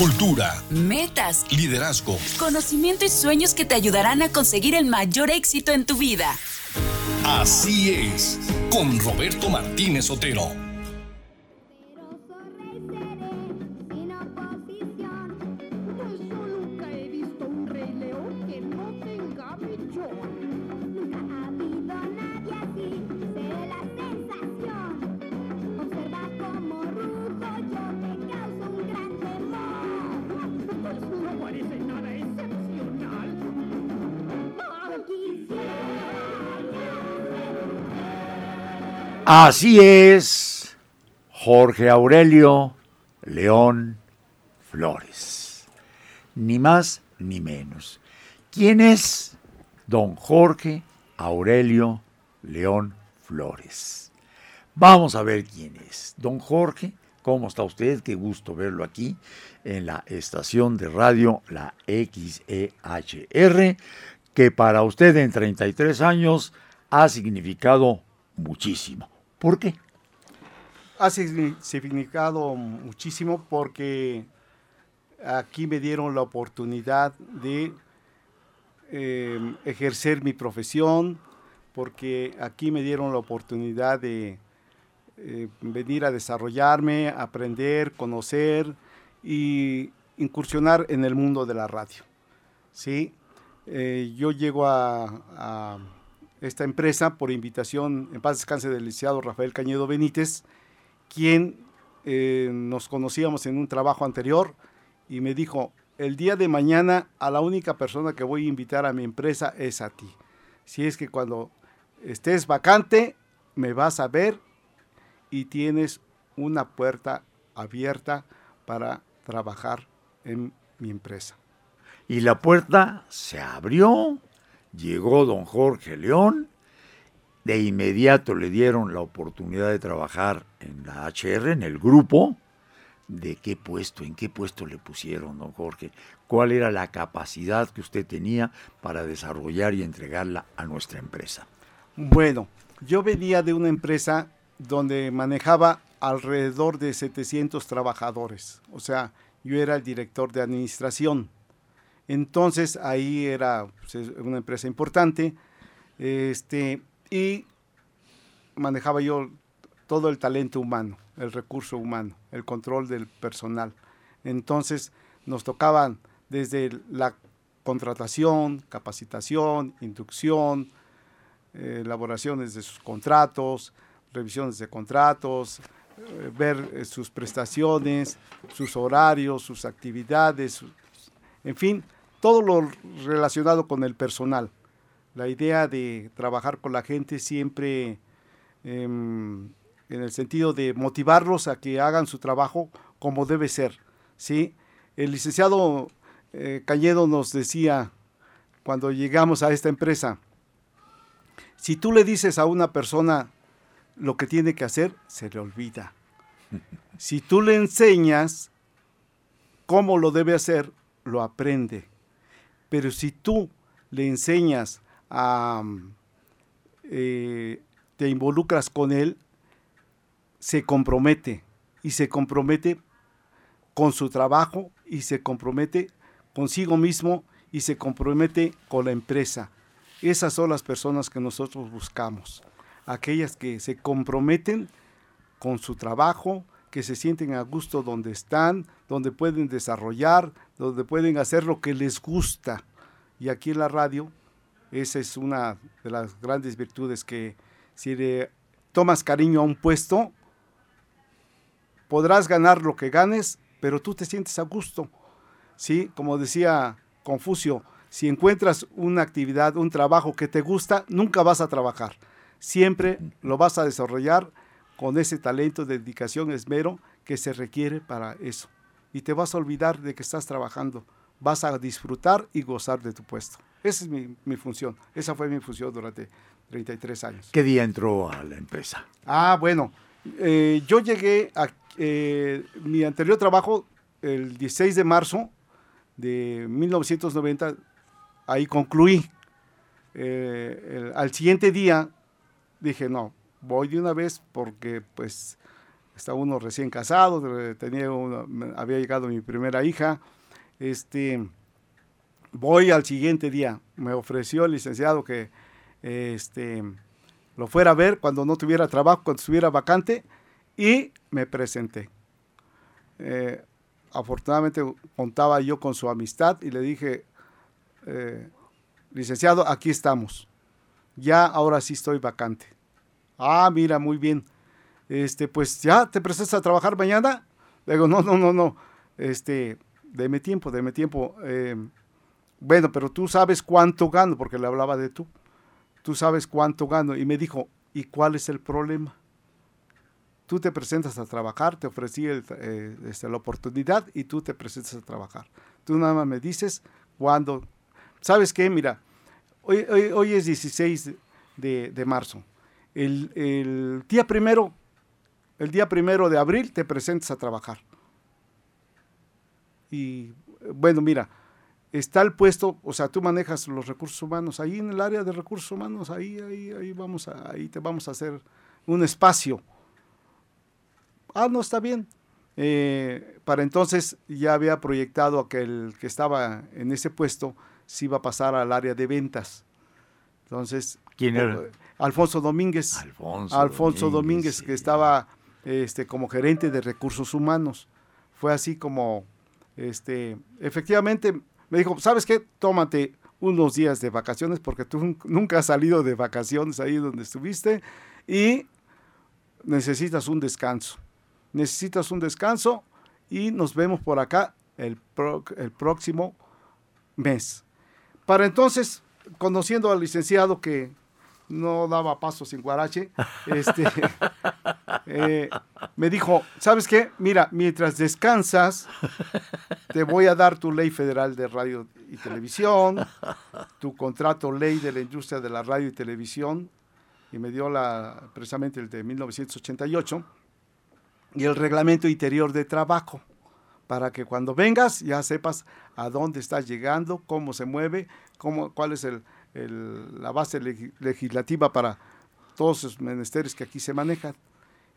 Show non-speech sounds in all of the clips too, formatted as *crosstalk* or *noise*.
cultura, metas, liderazgo, conocimiento y sueños que te ayudarán a conseguir el mayor éxito en tu vida. Así es, con Roberto Martínez Otero. Así es, Jorge Aurelio León Flores. Ni más ni menos. ¿Quién es don Jorge Aurelio León Flores? Vamos a ver quién es. Don Jorge, ¿cómo está usted? Qué gusto verlo aquí en la estación de radio, la XEHR, que para usted en 33 años ha significado muchísimo. ¿Por qué? Ha significado muchísimo porque aquí me dieron la oportunidad de em, ejercer mi profesión, porque aquí me dieron la oportunidad de eh, venir a desarrollarme, aprender, conocer y incursionar en el mundo de la radio. ¿sí? Eh, yo llego a esta empresa por invitación, en paz descanse del licenciado Rafael Cañedo Benítez, quien eh, nos conocíamos en un trabajo anterior y me dijo, el día de mañana a la única persona que voy a invitar a mi empresa es a ti. Si es que cuando estés vacante, me vas a ver y tienes una puerta abierta para trabajar en mi empresa. Y la puerta se abrió Llegó don Jorge León, de inmediato le dieron la oportunidad de trabajar en la HR, en el grupo. ¿De qué puesto? ¿En qué puesto le pusieron, don Jorge? ¿Cuál era la capacidad que usted tenía para desarrollar y entregarla a nuestra empresa? Bueno, yo venía de una empresa donde manejaba alrededor de 700 trabajadores. O sea, yo era el director de administración. Entonces ahí era pues, una empresa importante este, y manejaba yo todo el talento humano, el recurso humano, el control del personal. Entonces nos tocaban desde la contratación, capacitación, inducción, eh, elaboraciones de sus contratos, revisiones de contratos, eh, ver eh, sus prestaciones, sus horarios, sus actividades, en fin, todo lo relacionado con el personal. La idea de trabajar con la gente siempre em, en el sentido de motivarlos a que hagan su trabajo como debe ser. ¿sí? El licenciado eh, Cañedo nos decía cuando llegamos a esta empresa, si tú le dices a una persona lo que tiene que hacer, se le olvida. *laughs* Si tú le enseñas cómo lo debe hacer, lo aprende. Pero si tú le enseñas a, eh, te involucras con él, se compromete y se compromete con su trabajo y se compromete consigo mismo y se compromete con la empresa. Esas son las personas que nosotros buscamos, aquellas que se comprometen con su trabajo, que se sienten a gusto donde están, donde pueden desarrollar, donde pueden hacer lo que les gusta. Y aquí en la radio, esa es una de las grandes virtudes que si le tomas cariño a un puesto, podrás ganar lo que ganes, pero tú te sientes a gusto. ¿Sí? Como decía Confucio, si encuentras una actividad, un trabajo que te gusta, nunca vas a trabajar. Siempre lo vas a desarrollar con ese talento, dedicación, esmero que se requiere para eso. Y te vas a olvidar de que estás trabajando. Vas a disfrutar y gozar de tu puesto. Esa es mi, función. Esa fue mi función durante 33 años. ¿Qué día entró a la empresa? Ah, bueno. Eh, yo llegué a eh, mi anterior trabajo el 16 de marzo de 1990. Ahí concluí. Eh, al siguiente día dije, no, voy de una vez porque pues Está uno recién casado, tenía había llegado mi primera hija. Este, voy al siguiente día. Me ofreció el licenciado que este, lo fuera a ver cuando no tuviera trabajo, cuando estuviera vacante, y me presenté. Eh, afortunadamente contaba yo con su amistad y le dije, eh, licenciado, aquí estamos. Ya ahora sí estoy vacante. Ah, mira, muy bien. Este, pues ya te presentas a trabajar mañana. Le digo, no, no, no, no. Este, deme tiempo, deme tiempo. Eh, bueno, pero tú sabes cuánto gano, porque le hablaba de tú. Tú sabes cuánto gano. Y me dijo, ¿y cuál es el problema? Tú te presentas a trabajar, te ofrecí eh, este, la oportunidad y tú te presentas a trabajar. Tú nada más me dices cuándo. ¿Sabes qué? Mira, hoy, hoy, es 16 de, marzo. El, el, día primero, el día primero de abril te presentas a trabajar. Y bueno, mira, está el puesto, o sea, tú manejas los recursos humanos, ahí en el área de recursos humanos, ahí, ahí, ahí vamos a, ahí te vamos a hacer un espacio ah, no, está bien. Eh, para entonces ya había proyectado que el que estaba en ese puesto se iba a pasar al área de ventas. Entonces, ¿quién era? Alfonso Domínguez. Alfonso, Alfonso Domínguez, que estaba este, como gerente de recursos humanos. Fue así como, este, efectivamente, me dijo, ¿sabes qué? Tómate unos días de vacaciones porque tú nunca has salido de vacaciones ahí donde estuviste y necesitas un descanso necesitas un descanso y nos vemos por acá el, el próximo mes. Para entonces, conociendo al licenciado que no daba paso sin guarache, *laughs* este, eh, me dijo, ¿sabes qué? Mira, mientras descansas, te voy a dar tu ley federal de radio y televisión, tu contrato ley de la industria de la radio y televisión, y me dio la, precisamente el de 1988, y el reglamento interior de trabajo, para que cuando vengas ya sepas a dónde estás llegando, cómo se mueve, cómo, cuál es el, la base legislativa para todos los menesteres que aquí se manejan.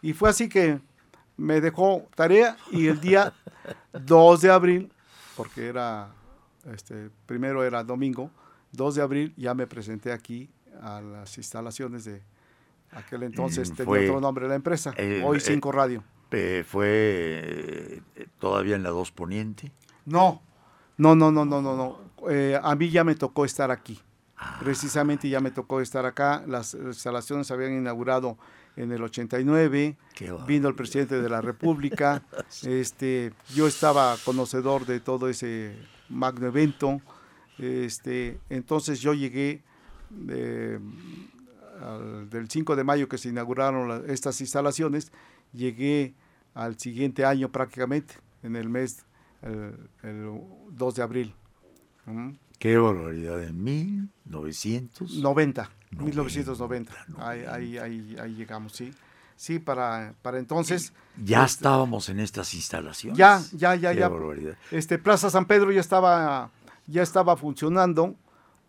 Y fue así que me dejó tarea y el día *laughs* 2 de abril, porque era, este, primero era domingo, 2 de abril ya me presenté aquí a las instalaciones de aquel entonces, mm, tenía otro nombre la empresa, hoy 5 Radio. Eh, ¿Fue eh, todavía en la 2 Poniente? No, no, no, no, no, no. no. Eh, a mí ya me tocó estar aquí. Precisamente ya me tocó estar acá. Las instalaciones se habían inaugurado en el 89. Vino el presidente de la *laughs* República. este, yo estaba conocedor de todo ese magno evento. Este, entonces yo llegué del 5 de mayo que se inauguraron estas instalaciones, llegué al siguiente año prácticamente, en el mes, el, 2 de abril. Qué barbaridad, en 1990. 1990, ahí, ahí, ahí, llegamos, sí. Sí, para, para entonces. Ya este, estábamos en estas instalaciones. Ya, ya, ya, ya. Barbaridad. Este, Plaza San Pedro ya estaba, ya estaba funcionando,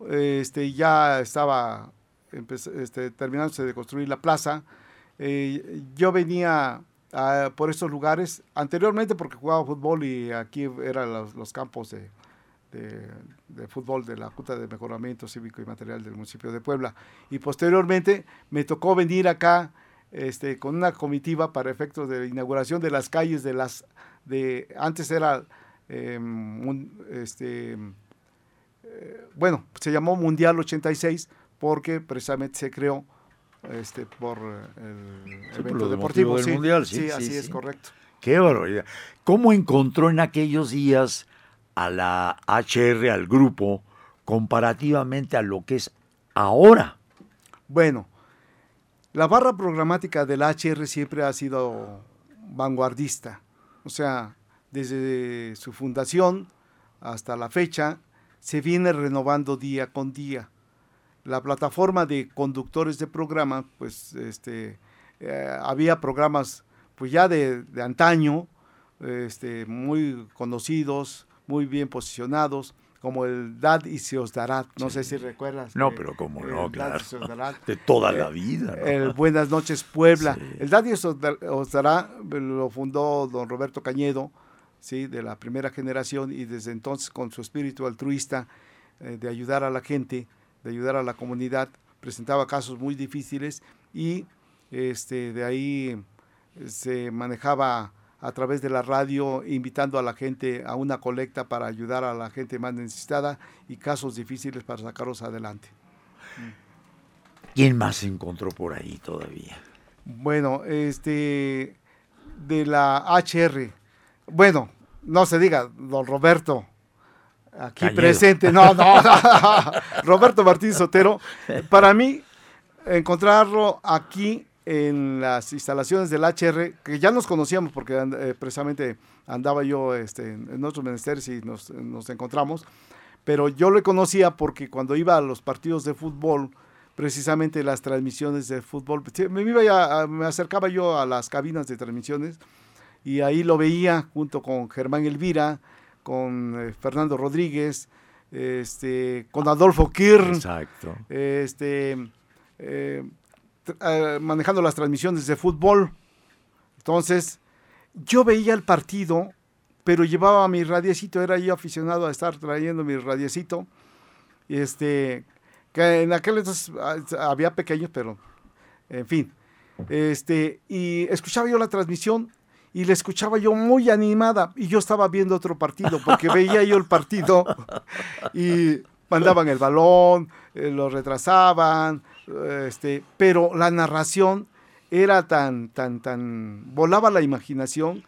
este, ya estaba este, terminándose de construir la plaza. Eh, yo venía por estos lugares, anteriormente porque jugaba fútbol y aquí eran los, campos de, de, fútbol de la Junta de Mejoramiento Cívico y Material del municipio de Puebla. Y posteriormente me tocó venir acá este, con una comitiva para efectos de inauguración de las calles de las, de, antes era, em, este, eh, bueno, se llamó Mundial 86 porque precisamente se creó este, por el evento deportivo del mundial. Sí, sí así es correcto. Qué barbaridad. ¿Cómo encontró en aquellos días a la HR, al grupo, comparativamente a lo que es ahora? Bueno, la barra programática del HR siempre ha sido vanguardista. O sea, desde su fundación hasta la fecha, se viene renovando día con día la plataforma de conductores de programa, pues este, eh, había programas pues ya de, antaño, este, muy conocidos, muy bien posicionados, como el Dad y se os dará, no sé si recuerdas. No, que pero como no, claro. *laughs* De toda la Eh, vida. ¿no? El Buenas noches Puebla. Sí. El Dad y se os dar- os dará lo fundó don Roberto Cañedo, sí, de la primera generación y desde entonces con su espíritu altruista eh, de ayudar a la gente, de ayudar a la comunidad, presentaba casos muy difíciles y este de ahí eh, se manejaba a través de la radio invitando a la gente a una colecta para ayudar a la gente más necesitada y casos difíciles para sacarlos adelante. ¿Quién más se encontró por ahí todavía? Bueno, este de la HR. Bueno, no se diga, don Roberto, aquí presente. No, no, no, *laughs* Roberto Martín Sotero. Para mí, encontrarlo aquí en las instalaciones del HR, que ya nos conocíamos porque eh, precisamente andaba yo este, en otros menesteres y nos, nos encontramos, pero yo lo conocía porque cuando iba a los partidos de fútbol, precisamente las transmisiones de fútbol, me, iba ya- me acercaba yo a las cabinas de transmisiones y ahí lo veía junto con Germán Elvira, con eh, Fernando Rodríguez, este, con Adolfo Kirn, Exacto. este, eh, eh, manejando las transmisiones de fútbol. Entonces, yo veía el partido, pero llevaba mi radiecito, era yo aficionado a estar trayendo mi radiecito. Este, que en aquel entonces ah, había pequeños, pero en fin. Este, y escuchaba yo la transmisión y la escuchaba yo muy animada y yo estaba viendo otro partido porque veía yo el partido y mandaban el balón, eh, lo retrasaban, este, pero la narración era tan, tan, tan, volaba la imaginación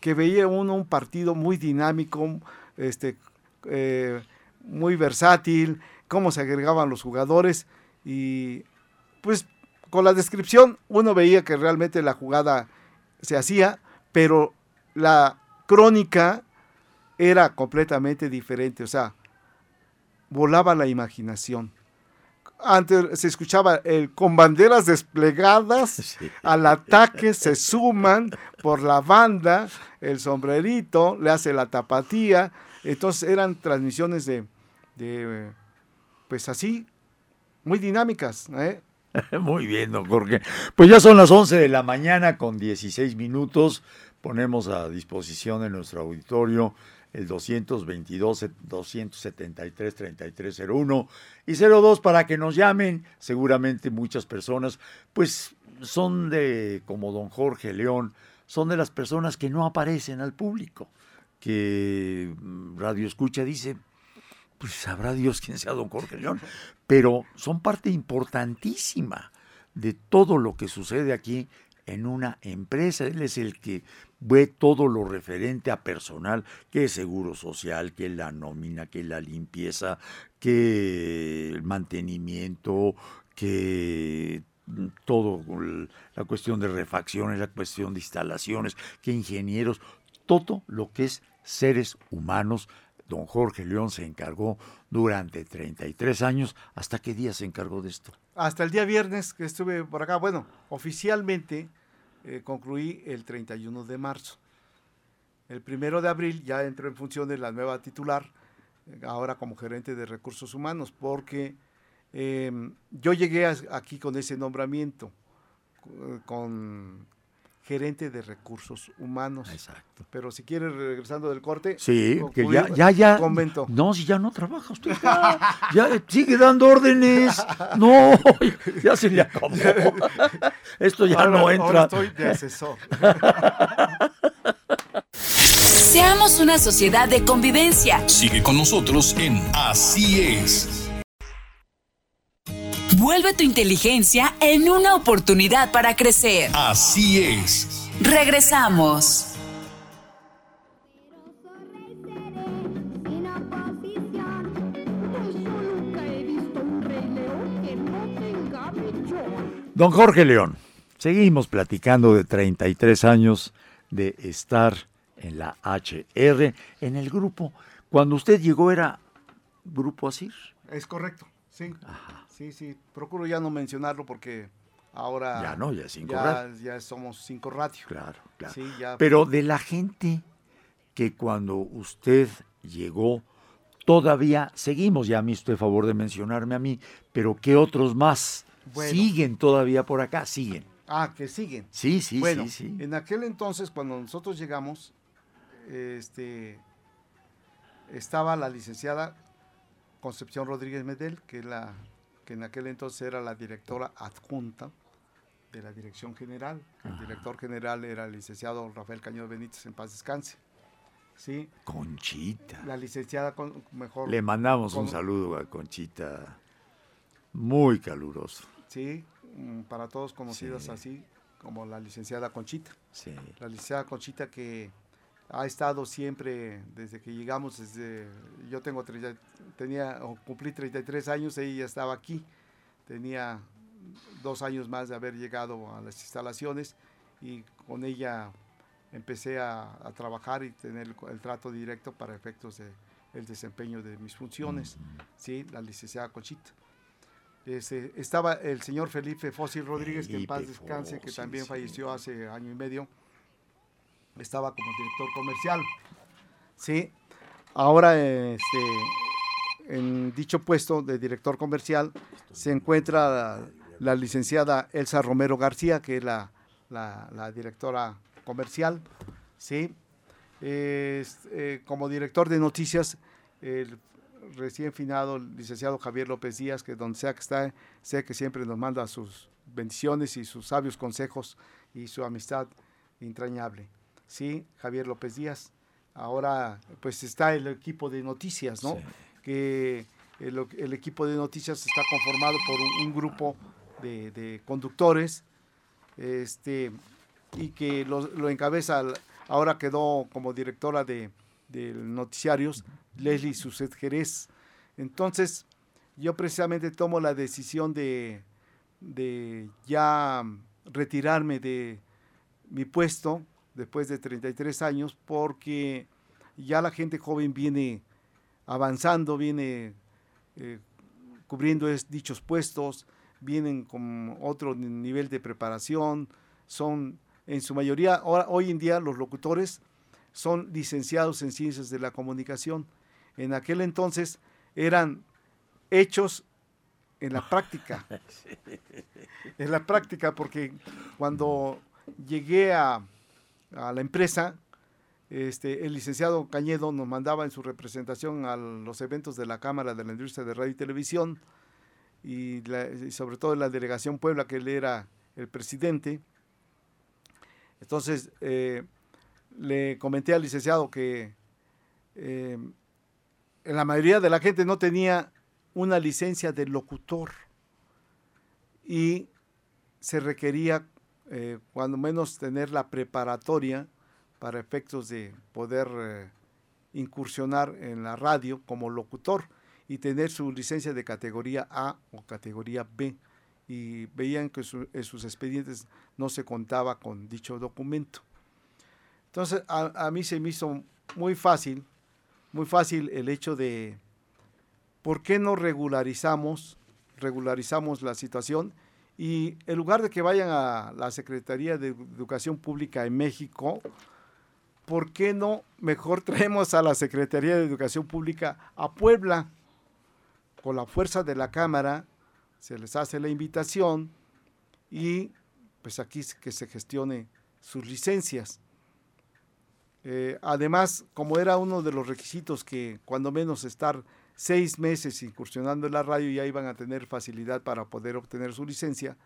que veía uno un partido muy dinámico, este, eh, muy versátil, cómo se agregaban los jugadores y pues con la descripción uno veía que realmente la jugada se hacía, pero la crónica era completamente diferente, o sea, volaba la imaginación. Antes se escuchaba el con banderas desplegadas, *laughs* Sí. al ataque se suman por la banda, el sombrerito, le hace la tapatía. Entonces eran transmisiones de, de, pues así, muy dinámicas. ¿eh? *laughs* Muy bien, don Jorge. Pues ya son las 11 de la mañana con 16 minutos. Ponemos a disposición de nuestro auditorio el 222-273-3301 y 02 para que nos llamen. Seguramente muchas personas, pues son de, como don Jorge León, son de las personas que no aparecen al público, que mm, Radio Escucha dice, pues sabrá Dios quién sea don Jorge León, pero son parte importantísima de todo lo que sucede aquí en una empresa. Él es el que ve todo lo referente a personal, que es seguro social, que es la nómina, que es la limpieza, que el mantenimiento, que todo la cuestión de refacciones, la cuestión de instalaciones, que ingenieros, todo lo que es seres humanos. Don Jorge León se encargó durante 33 años. ¿Hasta qué día se encargó de esto? Hasta el día viernes que estuve por acá, bueno, oficialmente eh, concluí el 31 de marzo. El primero de abril ya entró en funciones la nueva titular, eh, ahora como gerente de recursos humanos, porque eh, yo llegué aquí con ese nombramiento, cu- con gerente de recursos humanos. Exacto. Pero si quieres, regresando del corte. Sí, que ya, ya, ya. Convento. No, si ya no trabaja usted. Ya, ya sigue dando órdenes. No, ya se le acabó. Esto ya Ahora- no ahora entra. estoy de asesor. Seamos una sociedad de convivencia. Sigue con nosotros en Así es. Vuelve tu inteligencia en una oportunidad para crecer. Así es. Regresamos. Sin oposición, yo nunca he visto un rey león que no tenga millón. Don Jorge León, seguimos platicando de 33 años de estar en la HR, en el grupo. Cuando usted llegó era Grupo Asir. Es correcto, sí. Sí, sí. Procuro ya no mencionarlo porque ahora. Ya no, ya Cinco ya, somos cinco radio. Claro, claro. Sí, ya. Pero de la gente que cuando usted llegó todavía seguimos. Ya me estoy a favor de mencionarme a mí, pero ¿qué otros más Bueno. siguen todavía por acá? Siguen. Ah, que siguen. Sí, sí, bueno, sí, sí. en aquel entonces, cuando nosotros llegamos, este, estaba la licenciada Concepción Rodríguez Medel, que, es la, que en aquel entonces era la directora adjunta de la dirección general. El director general era el licenciado Rafael Cañón Benítez, en paz descanse. Sí, Conchita. la licenciada con, mejor. Le mandamos un saludo a Conchita. Muy caluroso. Sí, mm, para todos conocidos Sí. así, como la licenciada Conchita. Sí. la licenciada Conchita que ha estado siempre desde que llegamos, desde yo tengo 30 tenía o cumplí 33 años, ella estaba aquí, tenía dos años más de haber llegado a las instalaciones y con ella empecé a, a trabajar y tener el, el trato directo para efectos de el desempeño de mis funciones, sí, la licenciada Conchita. Este, estaba el señor Felipe Fósil Rodríguez, que en paz Felipe descanse, que también sí. falleció hace año y medio. Estaba como director comercial. Sí. Ahora, este, en dicho puesto de director comercial se encuentra la, licenciada Elsa Romero García, que es la, la- directora comercial. Sí. Eh, como director de noticias, el recién finado licenciado Javier López Díaz, que donde sea que está, sé que siempre nos manda sus bendiciones y sus sabios consejos y su amistad entrañable. Sí, Javier López Díaz. Ahora, pues está el equipo de noticias, ¿no? Sí. Que el, el equipo de noticias está conformado por un, un grupo de, de conductores, este, y que lo, lo encabeza, ahora quedó como directora de, de noticiarios, Leslie Suset Jerez. Entonces, yo precisamente tomo la decisión de, de ya retirarme de mi puesto después de 33 años porque ya la gente joven viene avanzando, viene eh, cubriendo es- dichos puestos, vienen con otro ni- nivel de preparación, son en su mayoría, ahora, hoy en día los locutores son licenciados en ciencias de la comunicación. En aquel entonces eran hechos en la práctica. *laughs* en la práctica, porque cuando llegué a, a la empresa, este, el licenciado Cañedo nos mandaba en su representación a los eventos de la Cámara de la Industria de Radio y Televisión y, sobre todo la delegación Puebla, que él era el presidente. Entonces, eh, le comenté al licenciado que eh, la mayoría de la gente no tenía una licencia de locutor y se requería eh, cuando menos tener la preparatoria para efectos de poder eh, incursionar en la radio como locutor y tener su licencia de categoría A o categoría B. Y veían que en sus expedientes no se contaba con dicho documento. Entonces a, a mí se me hizo muy fácil, muy fácil el hecho de, ¿por qué no regularizamos, regularizamos la situación? Y en lugar de que vayan a la Secretaría de Educación Pública en México, ¿por qué no mejor *laughs* traemos a la Secretaría de Educación Pública a Puebla? Con la fuerza de la Cámara se les hace la invitación y pues aquí es que se gestione sus licencias. Eh, además, como era uno de los requisitos que cuando menos estar seis meses incursionando en la radio ya iban a tener facilidad para poder obtener su licencia,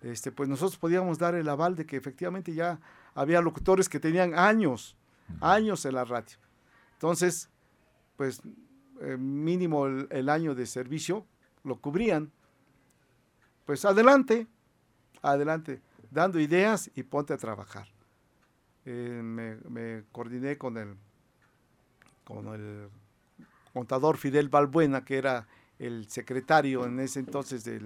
este, pues nosotros podíamos dar el aval de que efectivamente ya había locutores que tenían años, años en la radio. Entonces, pues eh, mínimo el, el año de servicio lo cubrían. Pues adelante, adelante, dando ideas y ponte a trabajar. Eh, me, me coordiné con el, con el contador Fidel Balbuena, que era el secretario en ese entonces de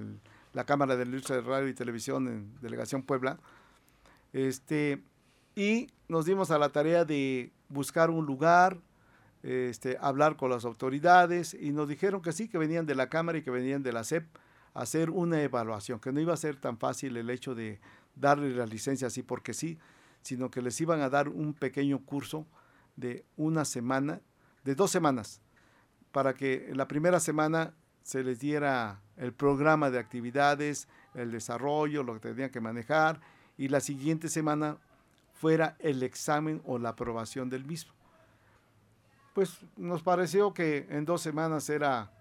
la Cámara de la Industria de Radio y Televisión en Delegación Puebla. Este, y nos dimos a la tarea de buscar un lugar, este, hablar con las autoridades y nos dijeron que sí, que venían de la Cámara y que venían de la CEP a hacer una evaluación, que no iba a ser tan fácil el hecho de darle la licencia así porque sí, sino que les iban a dar un pequeño curso de una semana, de dos semanas, para que la primera semana se les diera el programa de actividades, el desarrollo, lo que tenían que manejar, y la siguiente semana fuera el examen o la aprobación del mismo. Pues nos pareció que en dos semanas era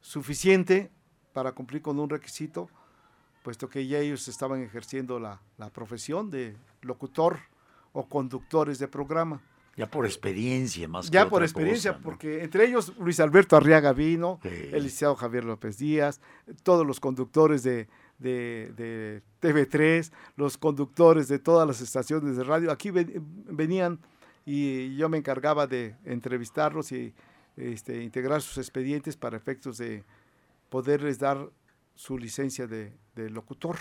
suficiente para cumplir con un requisito, puesto que ya ellos estaban ejerciendo la, la profesión de locutor o conductores de programa. Ya por experiencia, más Ya que por otra experiencia, cosa, ¿no? porque entre ellos Luis Alberto Arriaga vino, Sí. el licenciado Javier López Díaz, todos los conductores de, de- de TV3, los conductores de todas las estaciones de radio, aquí ven- venían y yo me encargaba de entrevistarlos y este, integrar sus expedientes para efectos de poderles dar su licencia de, de locutor.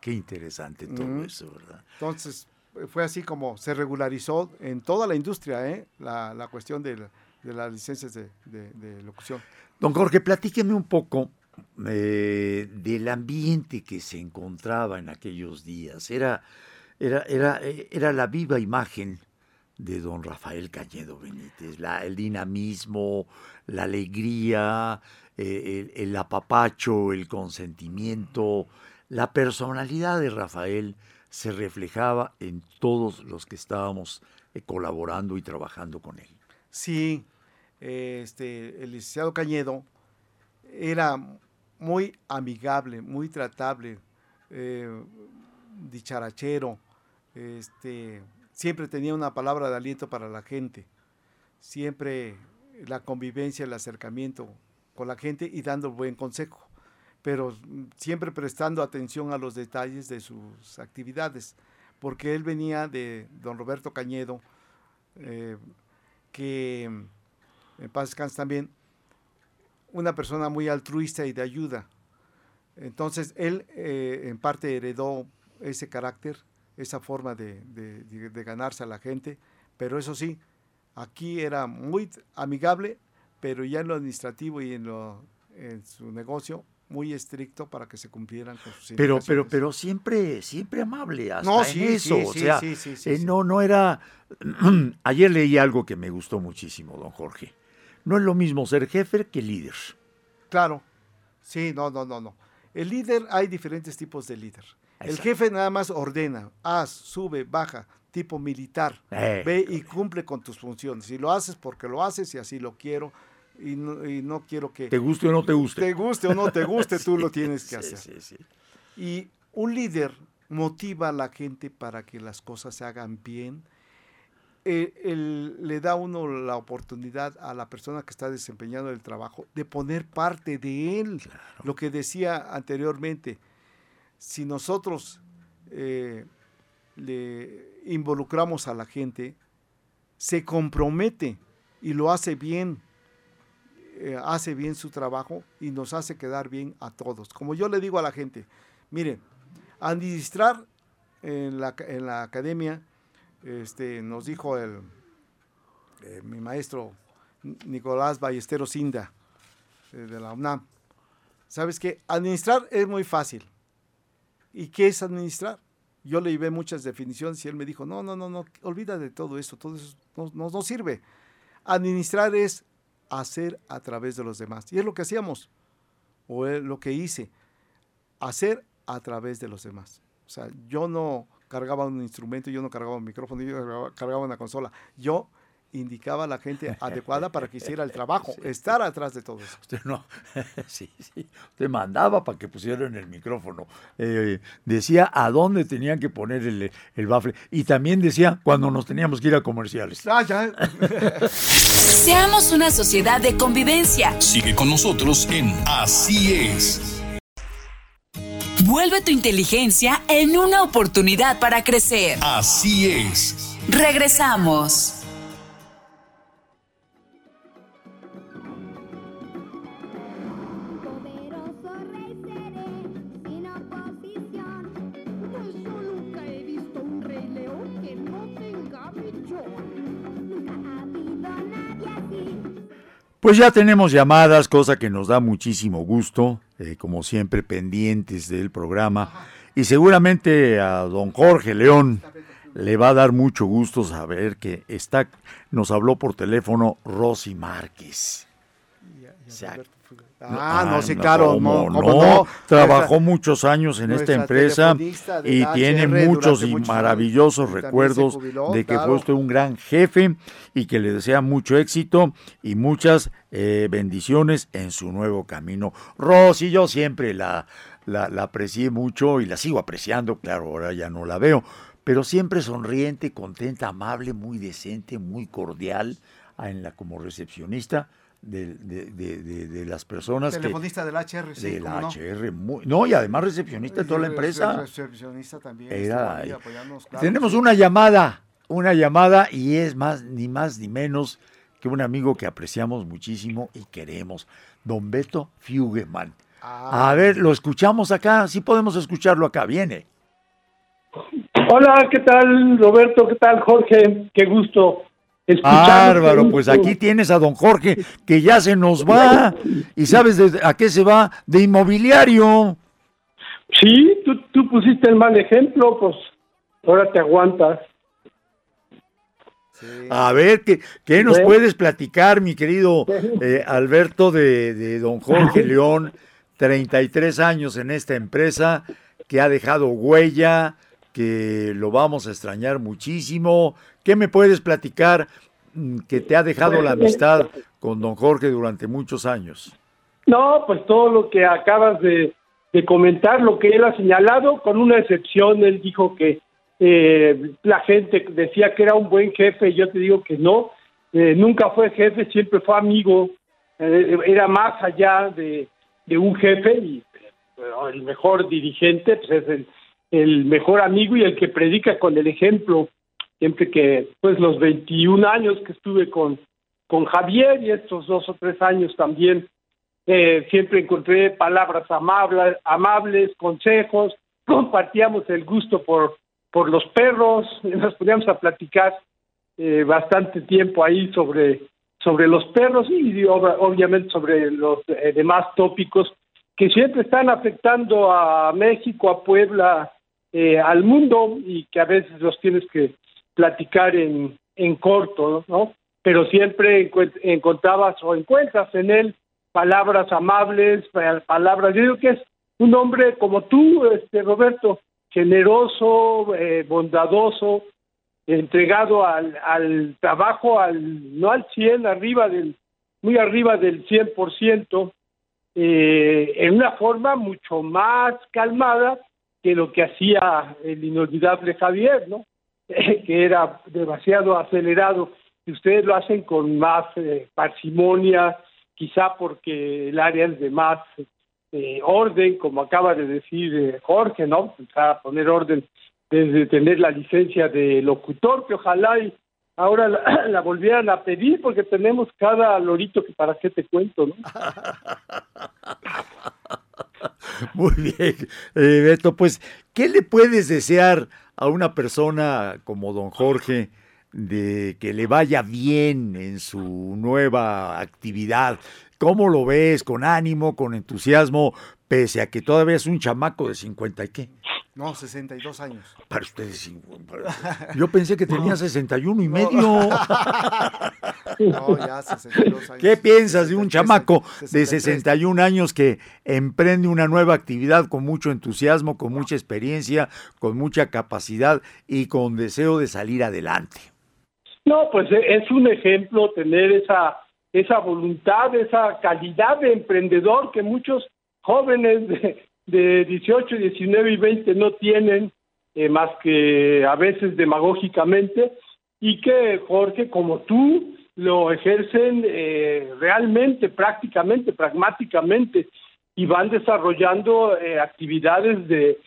Qué interesante todo eso, ¿verdad? Entonces, fue así como se regularizó en toda la industria ¿eh? la, la cuestión de, de las licencias de, locución. Don Jorge, platíqueme un poco eh, del ambiente que se encontraba en aquellos días. Era, era, era, eh, era la viva imagen de don Rafael Cañedo Benítez, la- el dinamismo, la alegría, el, el apapacho, el consentimiento, la personalidad de Rafael se reflejaba en todos los que estábamos eh, colaborando y trabajando con él. Sí, eh, este, el licenciado Cañedo era muy amigable, muy tratable, eh, dicharachero, este, siempre tenía una palabra de aliento para la gente, siempre la convivencia, el acercamiento con la gente y dando buen consejo, pero siempre prestando atención a los detalles de sus actividades, porque él venía de don Roberto Cañedo, eh, que en paz descanse también, una persona muy altruista y de ayuda. Entonces, él eh, en parte heredó ese carácter, esa forma de, ganarse a la gente, pero eso sí, aquí era muy amigable, pero ya en lo administrativo y en, en su negocio, muy estricto para que se cumplieran con sus Pero, pero, pero siempre, siempre amable, hasta No, en sí, eso. sí, o sí, sea, eh, sí. no, no era. *clears throat* Ayer leí algo que me gustó muchísimo, don Jorge. No es lo mismo ser jefe que líder. Claro. Sí, no, no, no, no. El líder, hay diferentes tipos de líder. El jefe nada más ordena, haz, sube, baja, tipo militar. Eh, Ve y cumple con tus funciones. Si lo haces porque lo haces y así lo quiero y no, y no quiero que te guste o no te guste. te guste o no te guste, tú *laughs* lo tienes que sí, hacer. sí. Y un líder motiva a la gente para que las cosas se hagan bien. Eh, él- le da uno la oportunidad a la persona que está desempeñando el trabajo de poner parte de él. Lo que decía anteriormente, si nosotros eh, le involucramos a la gente, se compromete y lo hace bien, eh, hace bien su trabajo y nos hace quedar bien a todos. Como yo le digo a la gente, miren, administrar en la, en la academia, este, nos dijo el, eh, mi maestro Nicolás Ballesteros Inda, eh, de la UNAM, ¿sabes qué? Administrar es muy fácil. ¿Y qué es administrar? Yo le llevé muchas definiciones y él me dijo, no, no, no, no, olvida de todo eso, todo eso no, no- no sirve. Administrar es hacer a través de los demás. Y es lo que hacíamos, o es lo que hice, hacer a través de los demás. O sea, yo no cargaba un instrumento, yo no cargaba un micrófono, yo cargaba, cargaba una consola. Yo indicaba a la gente *laughs* adecuada para que hiciera el trabajo, estar atrás de todo eso. *laughs* Usted no, *laughs* sí, sí. Usted mandaba para que pusieran el micrófono. Eh, decía a dónde tenían que poner el, el bafle. Y también decía cuando nos teníamos que ir a comerciales. Ah, ya. Seamos una sociedad de convivencia. Sigue con nosotros en Así es. Vuelve tu inteligencia en una oportunidad para crecer. Así es. Regresamos. Pues ya tenemos llamadas, cosa que nos da muchísimo gusto, eh, como siempre pendientes del programa. Y seguramente a don Jorge León le va a dar mucho gusto saber que está, nos habló por teléfono Rosy Márquez. Exacto. Ah, no, sí, claro, ¿cómo no, cómo no. Trabajó Nuestra- muchos años en esta empresa y tiene muchos y maravillosos años, recuerdos jubiló, de que claro. fue usted un gran jefe y que le desea mucho éxito y muchas eh, bendiciones en su nuevo camino. Rosy, yo siempre la, la, la aprecié mucho y la sigo apreciando, claro, ahora ya no la veo, pero siempre sonriente, contenta, amable, muy decente, muy cordial en la, como recepcionista de, de- de- de- de las personas que Telefonista del HR, sí, de cómo la no. HR, muy- no, y además recepcionista de toda la Re- empresa. re- Recepcionista también. Era ahí claro, Tenemos sí. una llamada, una llamada y es más ni más ni menos que un amigo que apreciamos muchísimo y queremos, don Beto Fuggeman. Ah. A ver, lo escuchamos acá, sí podemos escucharlo acá, viene. Hola, ¿qué tal Roberto? ¿Qué tal Jorge? Qué gusto. Bárbaro, pues aquí tienes a don Jorge que ya se nos va y sabes de- a qué se va, de inmobiliario. Sí, tú, tú pusiste el mal ejemplo, pues ahora te aguantas. Sí. A ver, ¿qué, qué nos Sí. puedes platicar, mi querido eh, Alberto de, de don Jorge León? 33 años en esta empresa que ha dejado huella, que lo vamos a extrañar muchísimo. ¿Qué me puedes platicar mm, que te ha dejado la amistad con don Jorge durante muchos años? No, pues todo lo que acabas de, de comentar, lo que él ha señalado, con una excepción, él dijo que eh, la gente decía que era un buen jefe, y yo te digo que no, Eh, nunca fue jefe, siempre fue amigo, Eh, era más allá de, de un jefe y eh, el mejor dirigente pues es el, el mejor amigo y el que predica con el ejemplo, siempre que pues los 21 años que estuve con, con Javier y estos dos o tres años también eh, siempre encontré palabras amables, amables, consejos, *clears throat* compartíamos el gusto por, por los perros, *laughs* nos poníamos a platicar eh, bastante tiempo ahí sobre, sobre los perros y ob- obviamente sobre los eh, demás tópicos que siempre están afectando a México, a Puebla, eh, al mundo y que a veces los tienes que platicar en, en corto, ¿no? Pero siempre encontrabas o encuentras en él palabras amables, pa- palabras. Yo digo que es un hombre como tú, este Roberto, generoso, eh, bondadoso, entregado al, al trabajo, al no al 100, arriba del, muy arriba del 100%, eh, en una forma mucho más calmada que lo que hacía el inolvidable Javier, ¿no? *laughs* que era demasiado acelerado. Y ustedes lo hacen con más eh, parsimonia, quizá porque el área es de más eh, orden, como acaba de decir eh, Jorge, ¿no? Empezar a poner orden desde tener la licencia de locutor, que ojalá y ahora la, *clears throat* la volvieran a pedir, porque tenemos cada lorito que para qué te cuento, ¿no? *laughs* Muy bien, eh, Beto, pues, ¿qué le puedes desear a una persona como don Jorge de que le vaya bien en su nueva actividad? ¿Cómo lo ves? ¿Con ánimo, con entusiasmo, pese a que todavía es un chamaco de 50 y qué? No, 62 años. Para ustedes, yo pensé que tenía 61 y medio. No, ya 62 años. ¿Qué piensas de un 63, chamaco de 63? 61 años que emprende una nueva actividad con mucho entusiasmo, con mucha experiencia, con mucha capacidad y con deseo de salir adelante? No, pues e- es un ejemplo tener esa esa voluntad, esa calidad de emprendedor que muchos jóvenes de, de 18, 19 y 20 no tienen, eh, más que a veces demagógicamente, y que Jorge, como tú, lo ejercen eh, realmente, prácticamente, pragmáticamente, y van desarrollando eh, actividades de,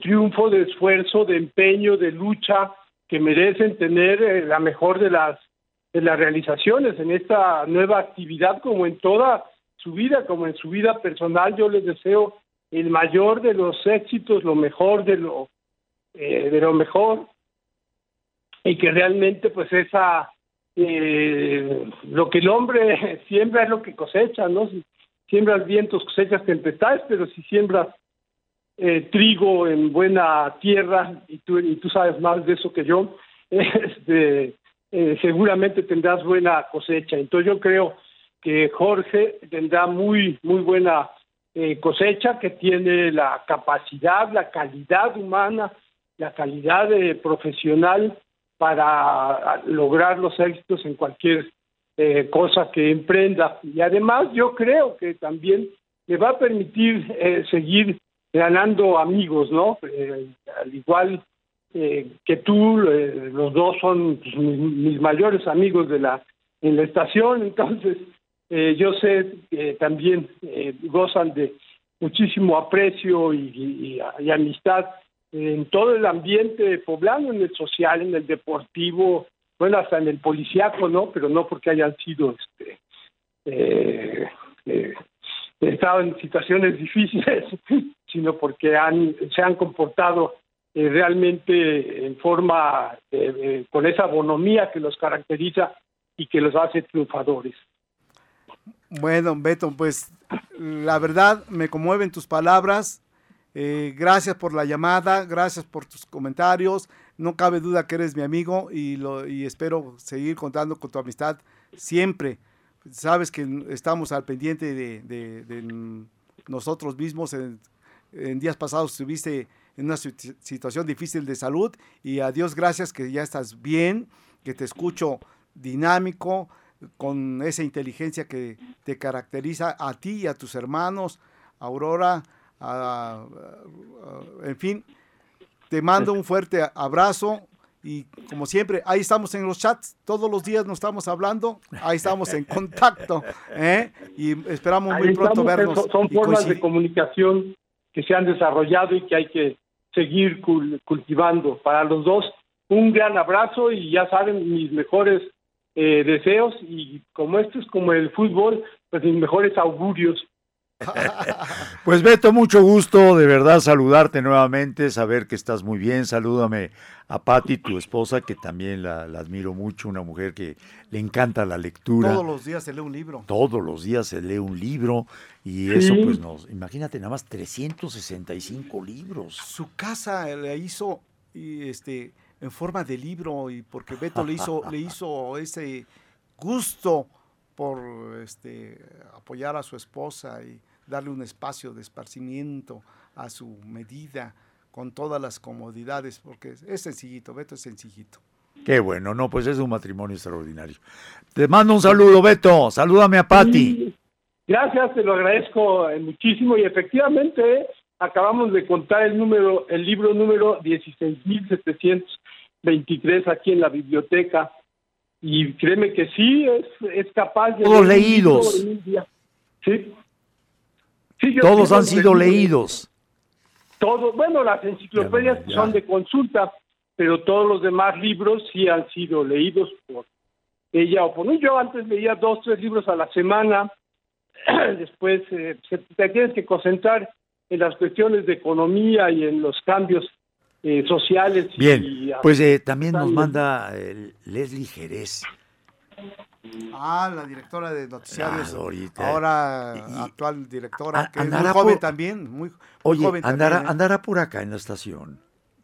triunfo, de esfuerzo, de empeño, de lucha, que merecen tener eh, la mejor de las de las realizaciones en esta nueva actividad como en toda su vida, como en su vida personal, yo les deseo el mayor de los éxitos, lo mejor de lo eh, de lo mejor y que realmente pues esa eh, lo que el hombre *laughs* siembra es lo que cosecha, ¿no? Si siembras vientos cosechas tempestades, pero si siembras eh, trigo en buena tierra y tú y tú sabes más de eso que yo, *laughs* este, eh, seguramente tendrás buena cosecha. Entonces yo creo que Jorge tendrá muy, muy buena eh, cosecha, que tiene la capacidad, la calidad humana, la calidad eh, profesional para lograr los éxitos en cualquier eh, cosa que emprenda. Y además yo creo que también le va a permitir eh, seguir ganando amigos, ¿no? Eh, al igual eh, que tú, los dos son pues, mis, mis mayores amigos de la en la estación, *laughs* entonces eh, yo sé que también eh, gozan de muchísimo aprecio y, amistad en todo el ambiente poblano, en el social, en el deportivo, bueno, hasta en el policiaco, ¿no? Pero no porque hayan sido, este, eh, eh, estado en situaciones *laughs* difíciles, sino porque han, se han comportado eh, realmente en forma, eh, eh, con esa bonomía que los caracteriza y que los hace triunfadores. Bueno, Beto, pues la verdad me conmueven tus palabras. Eh, gracias por la llamada, gracias por tus comentarios. No cabe duda que eres mi amigo y, lo, y espero seguir contando con tu amistad siempre. Sabes que estamos al pendiente de, de- de nosotros mismos. En, en días pasados estuviste en una situ- situación difícil de salud y a Dios gracias que ya estás bien, que te escucho dinámico, con esa inteligencia que te caracteriza a ti y a tus hermanos, Aurora, a- a- en fin, te mando un fuerte abrazo y como siempre, ahí estamos en los chats, todos los días nos estamos hablando, ahí estamos en contacto *laughs* ¿eh? y esperamos Ahí muy pronto estamos, vernos. Son, formas de comunicación que se han desarrollado y que hay que seguir cul- cultivando. Para los dos, un gran abrazo y ya saben mis mejores eh, deseos y como esto es como el fútbol, pues mis mejores augurios. *laughs* Pues Beto, mucho gusto de verdad saludarte nuevamente, saber que estás muy bien. Salúdame a Patti, tu esposa, que también la, la admiro mucho, una mujer que le encanta la lectura. Todos los días se lee un libro. Todos los días se lee un libro y eso pues nos, imagínate nada más 365 libros. Su casa la hizo y este en forma de libro y porque Beto le hizo le *laughs* hizo ese gusto por este apoyar a su esposa y darle un espacio de esparcimiento a su medida con todas las comodidades porque es, sencillito, Beto es sencillito. Qué bueno, no, pues es un matrimonio extraordinario. Te mando un saludo, Beto. Salúdame a Patti. Gracias, te lo agradezco eh, muchísimo y efectivamente acabamos de contar el número, el libro número 16.723 aquí en la biblioteca y créeme que sí es, es capaz de Todos leídos. Sí. Sí, yo Todos han sido leídos. Todo, bueno, las enciclopedias Ya, ya. son de consulta, pero todos los demás libros sí han sido leídos por ella o por mí. Yo antes leía dos, tres libros a la semana. *clears throat* Después eh, se- te tienes que concentrar en las cuestiones de economía y en los cambios eh, sociales. Bien, y- pues eh, también nos manda eh, Leslie Jerez. Ah, la directora de noticiarios. Ah, ahorita. Ahora Y- actual directora, a- que es muy joven por- también, muy, muy Oye, joven andará, también, andará por acá en la estación.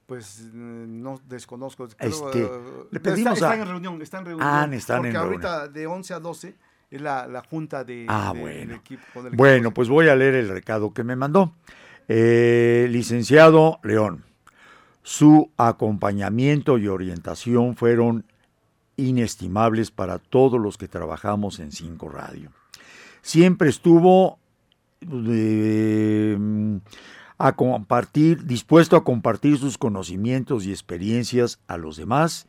Pues eh, no desconozco. Este, eh, le pedimos está, a- en reunión, está en reunión. Ah, están porque en ahorita de 11 a 12 es la, la junta de, Ah, de- bueno. del equipo. con el Bueno, equipo. pues voy a leer el recado que me mandó. Eh, licenciado León, su acompañamiento y orientación fueron inestimables para todos los que trabajamos en Cinco Radio. Siempre estuvo eh, a compartir, dispuesto a compartir sus conocimientos y experiencias a los demás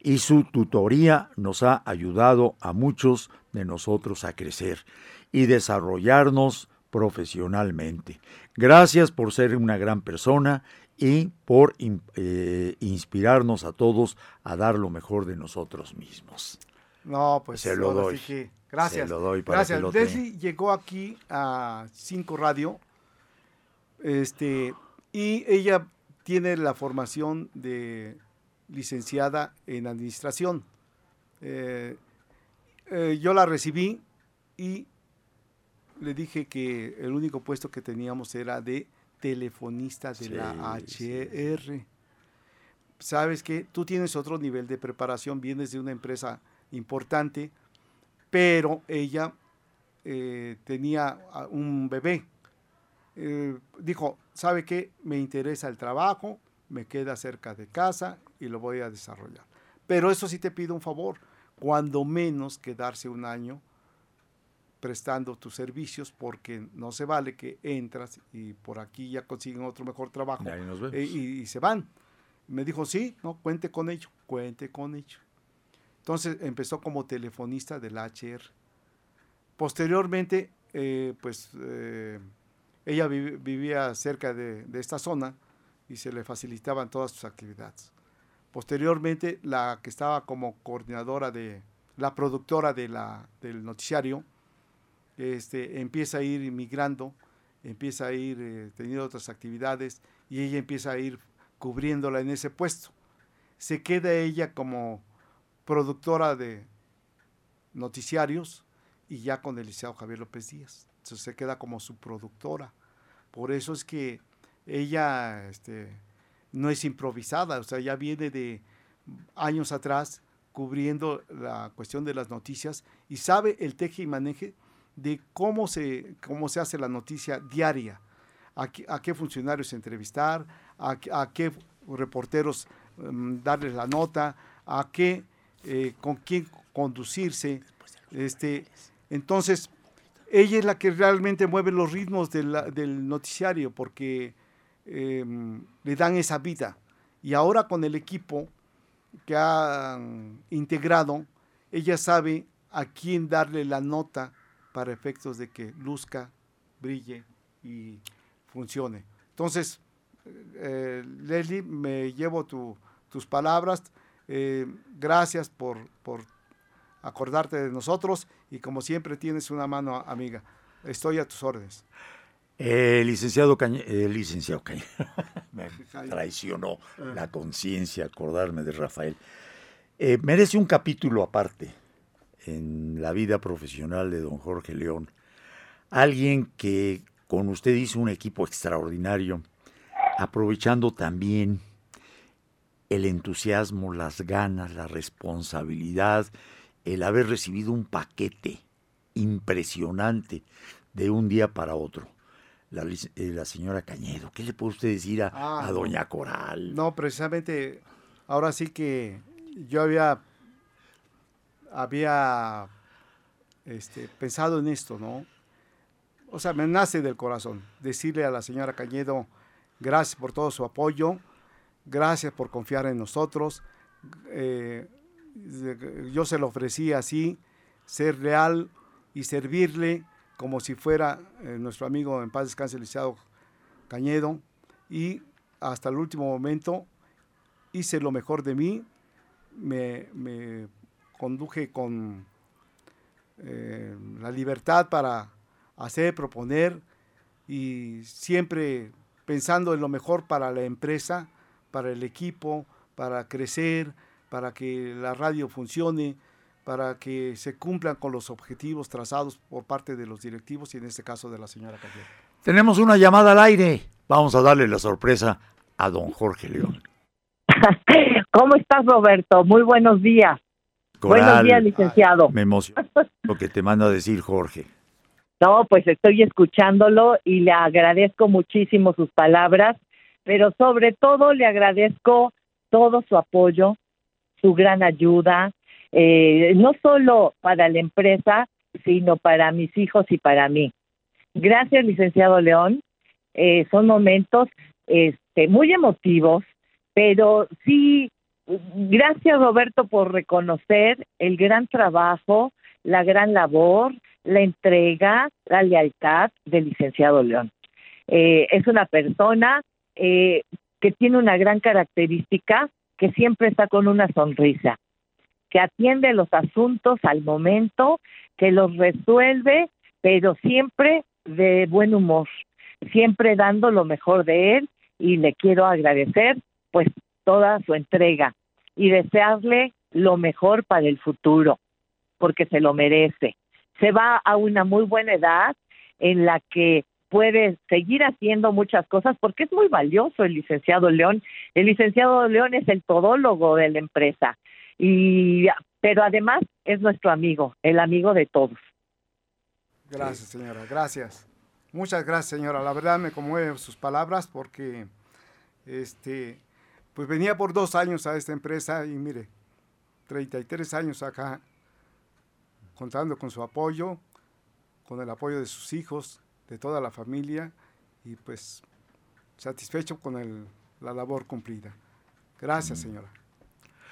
y su tutoría nos ha ayudado a muchos de nosotros a crecer y desarrollarnos profesionalmente. Gracias por ser una gran persona y por eh, inspirarnos a todos a dar lo mejor de nosotros mismos. No, pues Se lo doy. que- gracias. Se lo doy para gracias. que lo Leslie llegó aquí a 5 Radio. Este, y ella tiene la formación de licenciada en administración. Eh, eh, yo la recibí y le dije que el único puesto que teníamos era de telefonista de Sí, la sí, HR. Sabes que tú tienes otro nivel de preparación, vienes de una empresa importante, pero ella eh, tenía un bebé. Eh, dijo, ¿sabe qué? Me interesa el trabajo, me queda cerca de casa y lo voy a desarrollar. Pero eso sí te pido un favor, cuando menos quedarse un año prestando tus servicios porque no se vale que entras y por aquí ya consiguen otro mejor trabajo Y eh, y, y se van. Me dijo, sí, no, cuente con ello, cuente con ello. Entonces empezó como telefonista del HR. Posteriormente, eh, pues eh, ella vi- vivía cerca de, de esta zona y se le facilitaban todas sus actividades. Posteriormente, la que estaba como coordinadora de, la productora de la, del noticiario, este, empieza a ir migrando, empieza a ir eh, teniendo otras actividades y ella empieza a ir cubriéndola en ese puesto. Se queda ella como productora de noticiarios y ya con el licenciado Javier López Díaz. Entonces se queda como su productora. Por eso es que ella este, no es improvisada, o sea, ya viene de años atrás cubriendo la cuestión de las noticias y sabe el teje y maneje de cómo se, cómo se hace la noticia diaria, a, qué- a qué funcionarios entrevistar, a, qué- a qué reporteros em, darles la nota, a qué, eh, con quién conducirse. Este, entonces, ella es la que realmente mueve los ritmos de la- del noticiario porque em, le dan esa vida. Y ahora con el equipo que han integrado, ella sabe a quién darle la nota para efectos de que luzca, brille y funcione. Entonces, eh, Leslie, me llevo tu- tus palabras. Eh, gracias por, por acordarte de nosotros y como siempre tienes una mano amiga. Estoy a tus órdenes. Eh, licenciado Cañe, eh, licenciado Cañe, *laughs* me traicionó la conciencia acordarme de Rafael. Eh, merece un capítulo aparte en la vida profesional de don Jorge León. Alguien que con usted hizo un equipo extraordinario, aprovechando también el entusiasmo, las ganas, la responsabilidad, el haber recibido un paquete impresionante de un día para otro. La, eh, la señora Cañedo, ¿qué le puede usted decir a, Ah, a doña Coral? No, precisamente, ahora sí que yo había, había este, pensado en esto, ¿no? O sea, me nace del corazón decirle a la señora Cañedo, gracias por todo su apoyo, gracias por confiar en nosotros. eh, yo se lo ofrecí así, ser real y servirle como si fuera eh, nuestro amigo en paz descanse, licenciado Cañedo, y hasta el último momento hice lo mejor de mí, me conduje con eh, la libertad para hacer, proponer y siempre pensando en lo mejor para la empresa, para el equipo, para crecer, para que la radio funcione, para que se cumplan con los objetivos trazados por parte de los directivos y en este caso de la señora Cañedo. Tenemos una llamada al aire. Vamos a darle la sorpresa a don Jorge León. *laughs* ¿Cómo estás, Roberto? Muy buenos días. Buenos días, licenciado. Me emociona lo que te manda a decir Jorge. No, pues estoy escuchándolo y le agradezco muchísimo sus palabras, pero sobre todo le agradezco todo su apoyo, su gran ayuda, eh, no solo para la empresa, sino para mis hijos y para mí. Gracias, licenciado León. Eh, son momentos este, muy emotivos, pero sí, gracias Roberto por reconocer el gran trabajo, la gran labor, la entrega, la lealtad del licenciado León. Eh, es una persona eh, que tiene una gran característica, que siempre está con una sonrisa, que atiende los asuntos al momento, que los resuelve, pero siempre de buen humor, siempre dando lo mejor de él y le quiero agradecer pues toda su entrega y desearle lo mejor para el futuro, porque se lo merece. Se va a una muy buena edad en la que puede seguir haciendo muchas cosas porque es muy valioso el licenciado León. El licenciado León es el todólogo de la empresa y pero además es nuestro amigo, el amigo de todos. Gracias, señora, gracias. Muchas gracias, señora. La verdad me conmueven sus palabras porque este, pues venía por dos años a esta empresa y mire, 33 años acá, contando con su apoyo, con el apoyo de sus hijos, de toda la familia y pues satisfecho con el, la labor cumplida. Gracias, señora.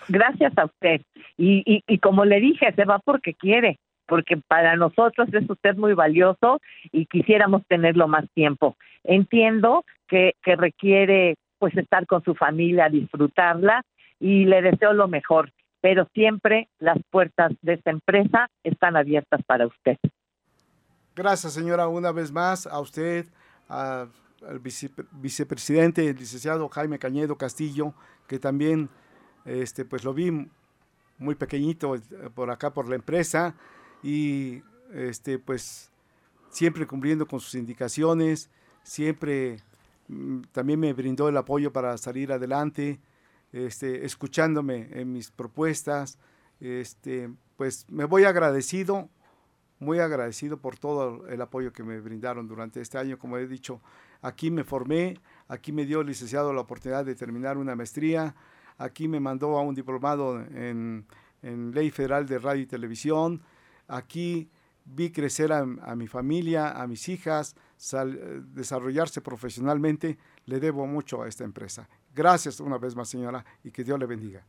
Gracias a usted. Y, y, y como le dije, se va porque quiere, porque para nosotros es usted muy valioso y quisiéramos tenerlo más tiempo. Entiendo que, que requiere pues estar con su familia, disfrutarla y le deseo lo mejor, pero siempre las puertas de esta empresa están abiertas para usted. Gracias, señora, una vez más a usted, al vice- vicepresidente, el licenciado Jaime Cañedo Castillo, que también este, pues lo vi muy pequeñito eh, por acá por la empresa y este, pues siempre cumpliendo con sus indicaciones, siempre también me brindó el apoyo para salir adelante, este, escuchándome en mis propuestas, este, pues me voy agradecido muy agradecido por todo el apoyo que me brindaron durante este año. Como he dicho, aquí me formé, aquí me dio el licenciado la oportunidad de terminar una maestría, aquí me mandó a un diplomado en, en Ley Federal de Radio y Televisión, aquí vi crecer a, a mi familia, a mis hijas, sal- eh, desarrollarse profesionalmente. Le debo mucho a esta empresa. Gracias una vez más, señora, y que Dios le bendiga.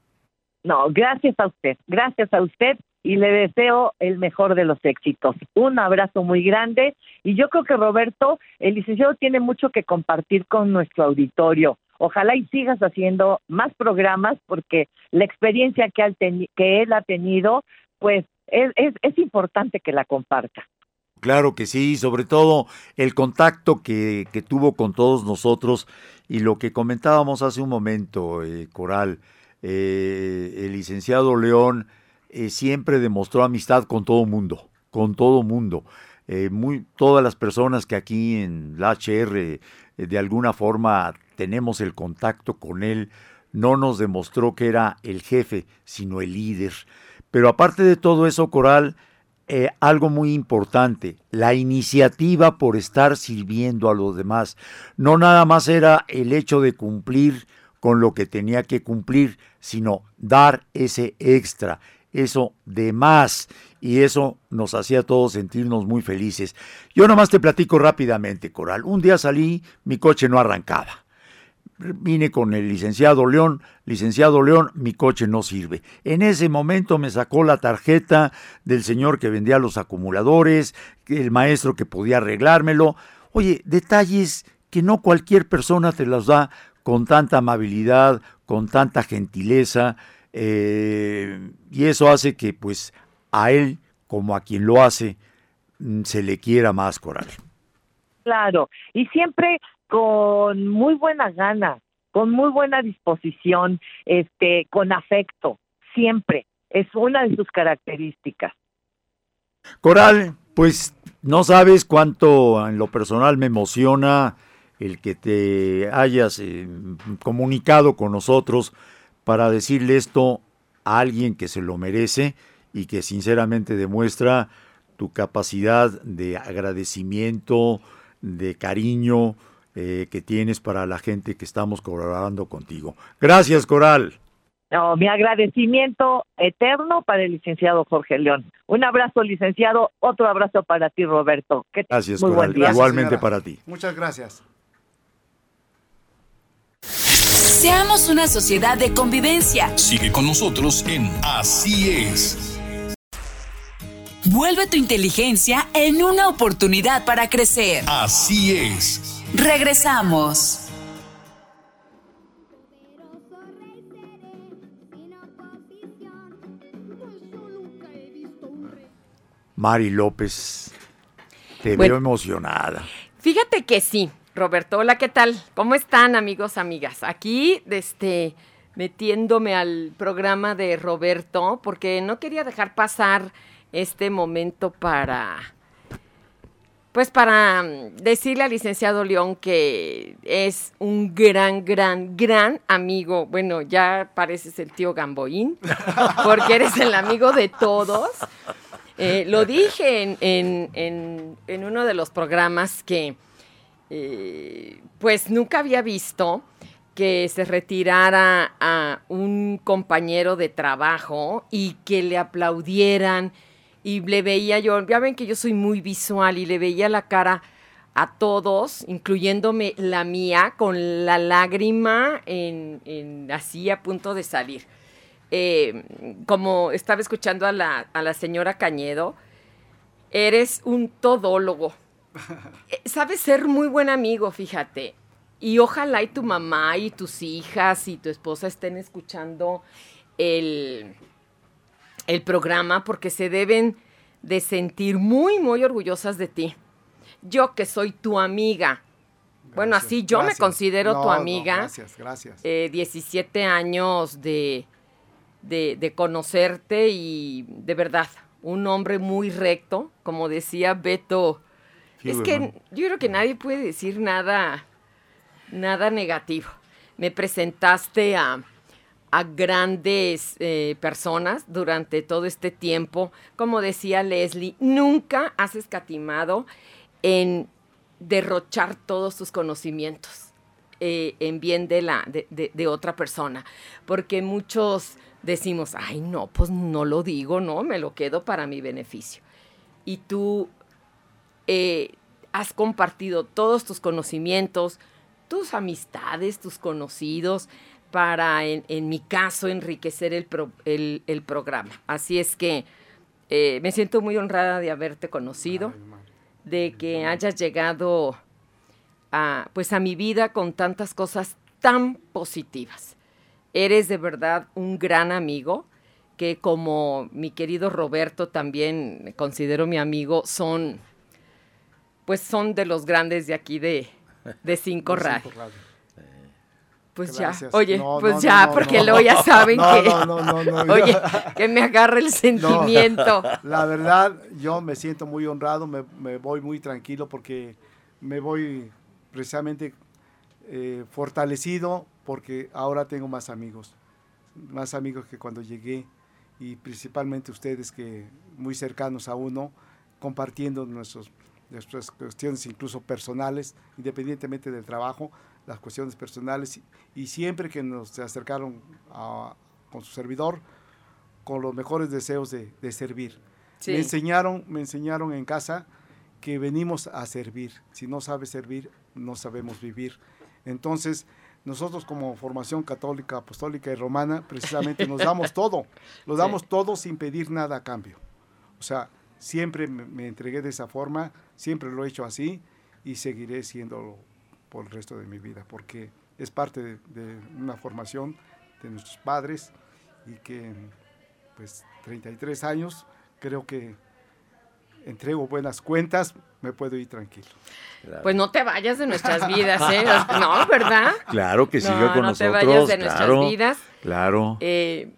No, gracias a usted, gracias a usted y le deseo el mejor de los éxitos. Un abrazo muy grande y yo creo que Roberto, el licenciado tiene mucho que compartir con nuestro auditorio. Ojalá y sigas haciendo más programas porque la experiencia que, él ha tenido, pues es, es, es importante que la comparta. Claro que sí, sobre todo el contacto que, tuvo con todos nosotros y lo que comentábamos hace un momento, eh, Coral, eh, el licenciado León eh, siempre demostró amistad con todo mundo, con todo mundo. Eh, todas las personas que aquí en la HR de alguna forma tenemos el contacto con él, no nos demostró que era el jefe, sino el líder. Pero aparte de todo eso, Coral, eh, algo muy importante, la iniciativa por estar sirviendo a los demás. No nada más era el hecho de cumplir con lo que tenía que cumplir, sino dar ese extra, eso de más. Y eso nos hacía todos sentirnos muy felices. Yo nomás te platico rápidamente, Coral. Un día salí, mi coche no arrancaba vine con el licenciado León, licenciado León, mi coche no sirve. En ese momento me sacó la tarjeta del señor que vendía los acumuladores, el maestro que podía arreglármelo. Oye, detalles que no cualquier persona te los da con tanta amabilidad, con tanta gentileza, eh, y eso hace que pues a él, como a quien lo hace, mm, se le quiera más, Coral. Claro, y siempre con muy buena gana, con muy buena disposición, este, con afecto, siempre. Es una de sus características. Coral, pues no sabes cuánto en lo personal me emociona el que te hayas eh, comunicado con nosotros para decirle esto a alguien que se lo merece y que sinceramente demuestra tu capacidad de agradecimiento, de cariño eh, que tienes para la gente que estamos colaborando contigo. Gracias, Coral. No, mi agradecimiento eterno para el licenciado Jorge León. Un abrazo, licenciado. Otro abrazo para ti, Roberto. Que tengas Gracias, muy Coral. buen día. Igualmente para ti. Muchas gracias. Seamos una sociedad de convivencia. Sigue con nosotros en Así es. Vuelve tu inteligencia en una oportunidad para crecer. Así es. Regresamos. Poderoso rey seré, sin oposición, yo nunca he visto un rey. Mari López, te Bueno. veo emocionada. Fíjate que sí, Roberto. Hola, ¿qué tal? ¿Cómo están, amigos, amigas? Aquí, este, metiéndome al programa de Roberto, porque no quería dejar pasar este momento para, pues, para mm, decirle al licenciado León que es un gran, gran, gran amigo. Bueno, ya pareces el tío Gamboín, *laughs* porque eres el amigo de todos. Eh, lo dije en, en- en- en uno de los programas que eh, pues nunca había visto que se retirara a un compañero de trabajo y que le aplaudieran y le veía yo, ya ven que yo soy muy visual y le veía la cara a todos, incluyéndome la mía, con la lágrima en, en- así a punto de salir. Eh, como estaba escuchando a la, a la señora Cañedo, eres un todólogo. *laughs* Eh, Sabes ser muy buen amigo, fíjate. Y ojalá y tu mamá y tus hijas y tu esposa estén escuchando el, el programa porque se deben de sentir muy, muy orgullosas de ti. Yo que soy tu amiga. Bueno, así yo me considero No, tu no, amiga gracias, gracias. eh, 17 años de, de, de conocerte y de verdad, un hombre muy recto, como decía Beto. es que yo creo que nadie puede decir nada, nada negativo. Me presentaste a, a grandes eh, personas durante todo este tiempo. Como decía Leslie, nunca has escatimado en derrochar todos tus conocimientos eh, en bien de, la, de, otra persona. Porque muchos decimos, ay, no, pues no lo digo, no, me lo quedo para mi beneficio. Y tú eh, has compartido todos tus conocimientos, tus amistades, tus conocidos, para, en, en mi caso, enriquecer el, pro- el- el programa. Así es que eh, me siento muy honrada de haberte conocido, de que hayas llegado a, pues a mi vida con tantas cosas tan positivas. Eres de verdad un gran amigo que como mi querido Roberto también considero mi amigo, son pues son de los grandes de aquí de, de Cinco Cinco Radio. Pues Gracias. ya, oye, No, pues no, ya, no, porque luego ya *laughs* saben que, no, no, no, no, *laughs* oye, que me agarra el *laughs* sentimiento. La verdad, yo me siento muy honrado, me, me voy muy tranquilo porque me voy precisamente eh, fortalecido porque ahora tengo más amigos, más amigos que cuando llegué y principalmente ustedes que muy cercanos a uno, compartiendo nuestros, nuestras cuestiones incluso personales, independientemente del trabajo, las cuestiones personales y, y siempre que nos se acercaron a- con su servidor, con los mejores deseos de, de servir. Sí. Me enseñaron, me enseñaron en casa que venimos a servir. Si no sabes servir, no sabemos vivir. Entonces, nosotros como formación católica, apostólica y romana, precisamente nos damos *laughs* todo. Lo damos todo sin pedir nada a cambio. O sea, siempre me, me entregué de esa forma, siempre lo he hecho así y seguiré siéndolo por el resto de mi vida, porque es parte de, de una formación de nuestros padres y que, pues, 33 años, creo que entrego buenas cuentas, me puedo ir tranquilo. Pues no te vayas de nuestras vidas, ¿eh? *laughs* No, ¿verdad? Claro que siga No, con no te nosotros. vayas de nuestras claro, vidas. Claro. Eh,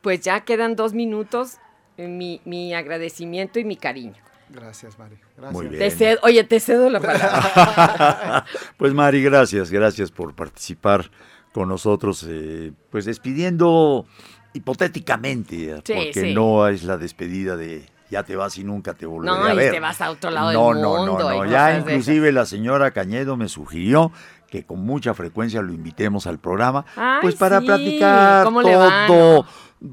pues ya quedan dos minutos. eh, Mi, mi agradecimiento y mi cariño. Gracias, Mari. Gracias. Muy bien. Te cedo- oye, te cedo la palabra. *laughs* pues Mari, gracias, gracias por participar con nosotros, eh, pues despidiendo hipotéticamente, eh, Sí, porque sí. no es la despedida de ya te vas y nunca te volveré No, a y ver. te vas a otro lado del no, no, mundo no, y no, ya inclusive la señora Cañedo me sugirió que con mucha frecuencia lo invitemos al programa, Ay, pues para sí, platicar ¿cómo le va, todo,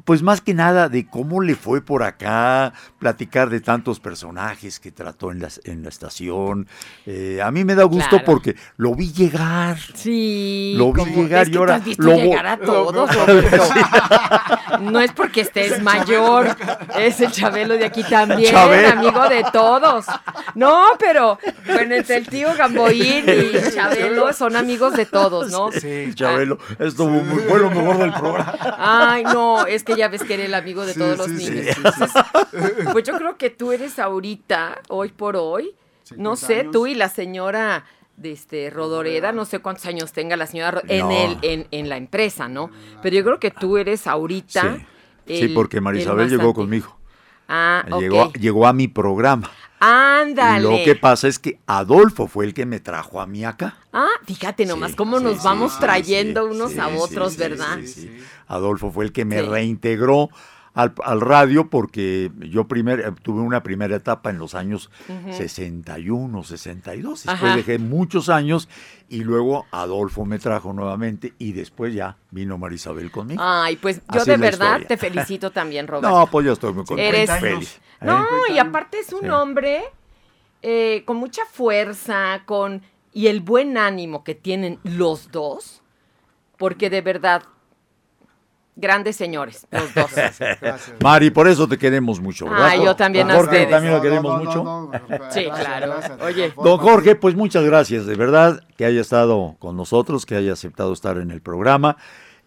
pues más que nada de cómo le fue por acá, platicar de tantos personajes que trató en la, en la estación. Eh, a mí me da gusto Claro. porque lo vi llegar. Sí. Lo vi llegar es y ahora tú has visto lo llegar a todos. *laughs* No es porque estés mayor, es el Chabelo de aquí *laughs* también, Chabelo. amigo de todos. No, pero bueno, entre el tío Gamboín y Chabelo son amigos de todos, ¿no? Sí, Chabelo, estuvo muy fue lo mejor del programa. Ay, no, es que ya ves que eres el amigo de Sí, todos los niños. sí, Entonces, *laughs* pues yo creo que tú eres ahorita, hoy por hoy, no 50 sé, años. tú y la señora de este Rodoreda, no sé cuántos años tenga la señora en el en, en la empresa, ¿no? Pero yo creo que tú eres ahorita Sí, sí, porque el Marisabel llegó antiguo. conmigo. Ah, Llegó, ok. llegó a mi programa. Ándale. Lo que pasa es que Adolfo fue el que me trajo a mí acá. Ah, fíjate nomás Sí, cómo sí, nos sí, vamos trayendo unos a otros, ¿verdad? sí, sí. Adolfo fue el que me reintegró al, al radio porque yo primer, eh, tuve una primera etapa en los años 61, 62. Después Ajá. dejé muchos años y luego Adolfo me trajo nuevamente y después ya vino Marisabel conmigo. Ay, pues yo Así de verdad te felicito *laughs* también, Roberto. no, pues yo estoy muy contento. Eres- feliz. ¿eh? No, y aparte es un Sí. hombre eh, con mucha fuerza, con y el buen ánimo que tienen los dos, porque de verdad, grandes señores, *laughs* los dos. Gracias. *laughs* Mari, por eso te queremos mucho, ¿verdad? Ah, yo también a Jorge ustedes. también lo queremos no, no, mucho. no, no, Sí, gracias, claro. gracias. Oye. Don Jorge, pues muchas gracias, de verdad, que haya estado con nosotros, que haya aceptado estar en el programa.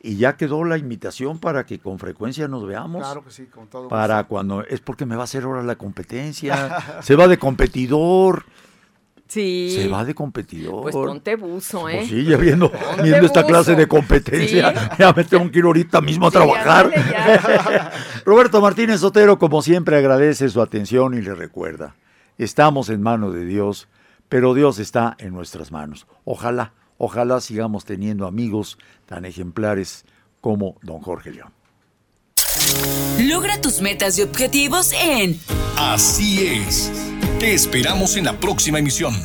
Y ya quedó la invitación para que con frecuencia nos veamos. Claro que sí, con todo Para gusto. cuando. Es porque me va a hacer ahora la competencia. *laughs* Se va de competidor. Sí. Se va de competidor. Pues ponte buzo, ¿eh? Pues sí, ya viendo, viendo esta buzo. clase de competencia, Sí. ya me tengo que ir ahorita mismo a Sí, trabajar. ya. *laughs* Roberto Martínez Sotero, como siempre, agradece su atención y le recuerda, estamos en manos de Dios, pero Dios está en nuestras manos. Ojalá, ojalá sigamos teniendo amigos tan ejemplares como don Jorge León. Logra tus metas y objetivos en Así es. Te esperamos en la próxima emisión.